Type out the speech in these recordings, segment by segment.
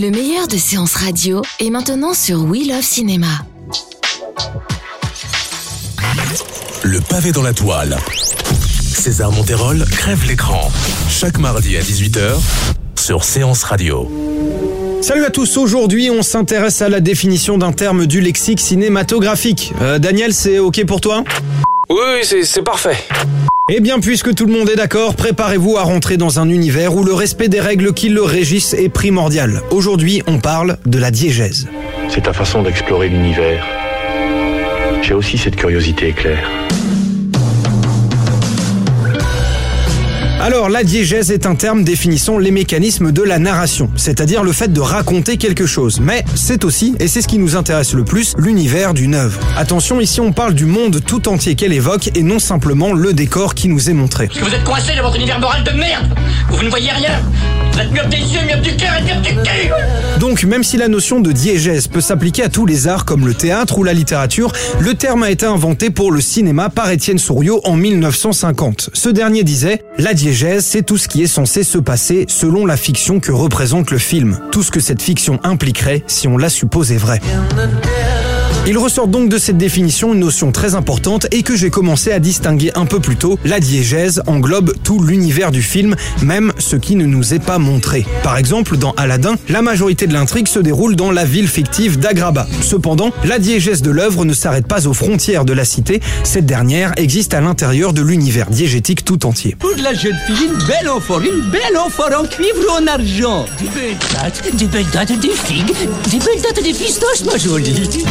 Le meilleur de séances radio est maintenant sur We Love Cinéma. Le pavé dans la toile. César Monterol crève l'écran. Chaque mardi à 18h sur Séance Radio. Salut à tous, aujourd'hui on s'intéresse à la définition d'un terme du lexique cinématographique. Euh, Daniel, c'est ok pour toi? Oui, oui, c'est- c'est parfait. Eh bien, puisque tout le monde est d'accord, préparez-vous à rentrer dans un univers où le respect des règles qui le régissent est primordial. Aujourd'hui, on parle de la diégèse. C'est ta façon d'explorer l'univers. J'ai aussi cette curiosité éclair. Alors, la diégèse est un terme définissant les mécanismes de la narration, c'est-à-dire le fait de raconter quelque chose. Mais c'est aussi, et c'est ce qui nous intéresse le plus, l'univers d'une œuvre. Attention, ici on parle du monde tout entier qu'elle évoque et non simplement le décor qui nous est montré. Parce que vous êtes coincé dans votre univers moral de merde Vous ne voyez rien Vous êtes myope des yeux, myope du cœur et myope du cul Donc, même si la notion de diégèse peut s'appliquer à tous les arts comme le théâtre ou la littérature, le terme a été inventé pour le cinéma par Étienne Souriau en 1950. Ce dernier disait La diégèse, c'est tout ce qui est censé se passer selon la fiction que représente le film. Tout ce que cette fiction impliquerait si on la supposait vraie. Il ressort donc de cette définition une notion très importante et que j'ai commencé à distinguer un peu plus tôt. La diégèse englobe tout l'univers du film, même ce qui ne nous est pas montré. Par exemple, dans Aladdin, la majorité de l'intrigue se déroule dans la ville fictive d'Agraba. Cependant, la diégèse de l'œuvre ne s'arrête pas aux frontières de la cité, cette dernière existe à l'intérieur de l'univers diégétique tout entier. Pour la jeune fille, une belle amphore, une belle amphore en cuivre ou en argent. Des belles dates, des belles dates, des figues, des belles dates, des pistaches, ma jolie.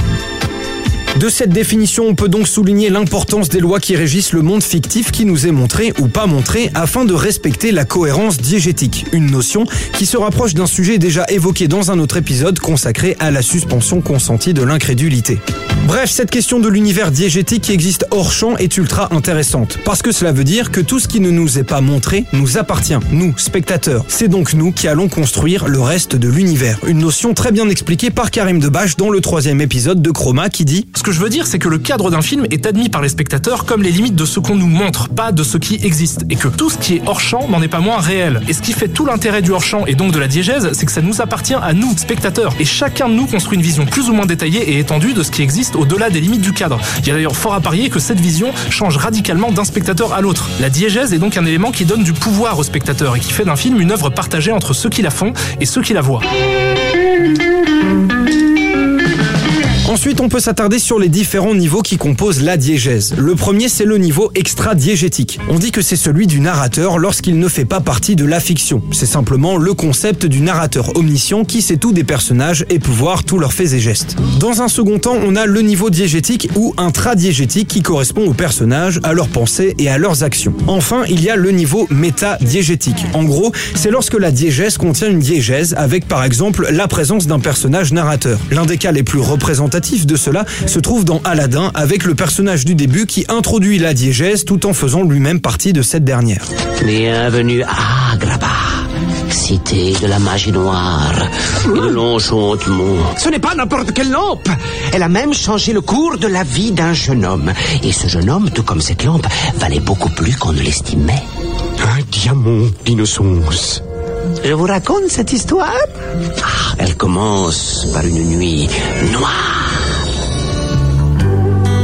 De cette définition, on peut donc souligner l'importance des lois qui régissent le monde fictif qui nous est montré ou pas montré afin de respecter la cohérence diégétique, une notion qui se rapproche d'un sujet déjà évoqué dans un autre épisode consacré à la suspension consentie de l'incrédulité. Bref, cette question de l'univers diégétique qui existe hors champ est ultra intéressante, parce que cela veut dire que tout ce qui ne nous est pas montré nous appartient, nous, spectateurs. C'est donc nous qui allons construire le reste de l'univers. Une notion très bien expliquée par Karim Debache dans le troisième épisode de Chroma qui dit Ce que je veux dire, c'est que le cadre d'un film est admis par les spectateurs comme les limites de ce qu'on nous montre, pas de ce qui existe, et que tout ce qui est hors champ n'en est pas moins réel. Et ce qui fait tout l'intérêt du hors champ et donc de la diégèse, c'est que ça nous appartient à nous, spectateurs. Et chacun de nous construit une vision plus ou moins détaillée et étendue de ce qui existe au-delà des limites du cadre. Il y a d'ailleurs fort à parier que cette vision change radicalement d'un spectateur à l'autre. La diégèse est donc un élément qui donne du pouvoir au spectateur et qui fait d'un film une œuvre partagée entre ceux qui la font et ceux qui la voient. Ensuite, on peut s'attarder sur les différents niveaux qui composent la diégèse. Le premier, c'est le niveau extra-diégétique. On dit que c'est celui du narrateur lorsqu'il ne fait pas partie de la fiction. C'est simplement le concept du narrateur omniscient qui sait tout des personnages et peut voir tous leurs faits et gestes. Dans un second temps, on a le niveau diégétique ou intradiégétique qui correspond aux personnages, à leurs pensées et à leurs actions. Enfin, il y a le niveau méta-diégétique. En gros, c'est lorsque la diégèse contient une diégèse avec par exemple la présence d'un personnage narrateur. L'un des cas les plus représentatifs de cela se trouve dans Aladdin avec le personnage du début qui introduit la diégèse tout en faisant lui-même partie de cette dernière. Bienvenue à Agrabah, cité de la magie noire et de l'enchantement. Ce n'est pas n'importe quelle lampe. Elle a même changé le cours de la vie d'un jeune homme. Et ce jeune homme, tout comme cette lampe, valait beaucoup plus qu'on ne l'estimait. Un diamant d'innocence. Je vous raconte cette histoire Ah, Elle commence par une nuit noire.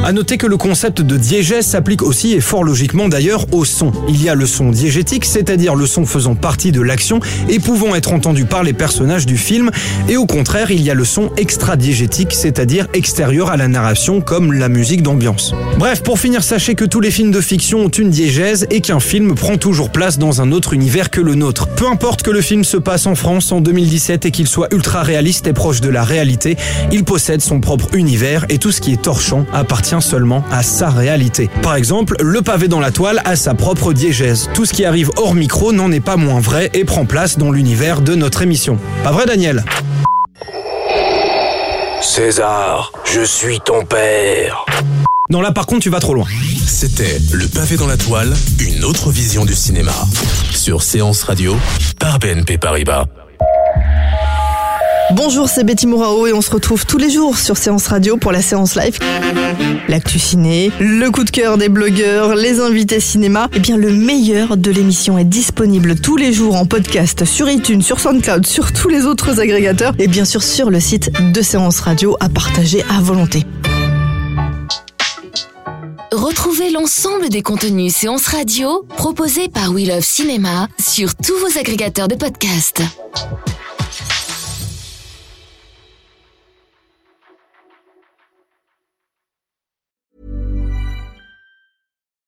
À noter que le concept de diégèse s'applique aussi et fort logiquement d'ailleurs au son. Il y a le son diégétique, c'est-à-dire le son faisant partie de l'action et pouvant être entendu par les personnages du film, et au contraire, il y a le son extra-diégétique, c'est-à-dire extérieur à la narration comme la musique d'ambiance. Bref, pour finir, sachez que tous les films de fiction ont une diégèse et qu'un film prend toujours place dans un autre univers que le nôtre. Peu importe que le film se passe en France en 2017 et qu'il soit ultra réaliste et proche de la réalité, il possède son propre univers et tout ce qui est hors champ appartient appartient seulement à sa réalité. Par exemple, le pavé dans la toile a sa propre diégèse. Tout ce qui arrive hors micro n'en est pas moins vrai et prend place dans l'univers de notre émission. Pas vrai Daniel? César, je suis ton père. Non là par contre tu vas trop loin. C'était Le pavé dans la toile, une autre vision du cinéma. Sur Séance Radio, par BNP Paribas. Bonjour, c'est Betty Mourao et on se retrouve tous les jours sur Séance Radio pour la séance live. L'actu ciné, le coup de cœur des blogueurs, les invités cinéma. Eh bien, le meilleur de l'émission est disponible tous les jours en podcast sur iTunes, sur SoundCloud, sur tous les autres agrégateurs et bien sûr sur le site de Séance Radio à partager à volonté. Retrouvez l'ensemble des contenus séances radio proposés par We Love Cinéma sur tous vos agrégateurs de podcasts.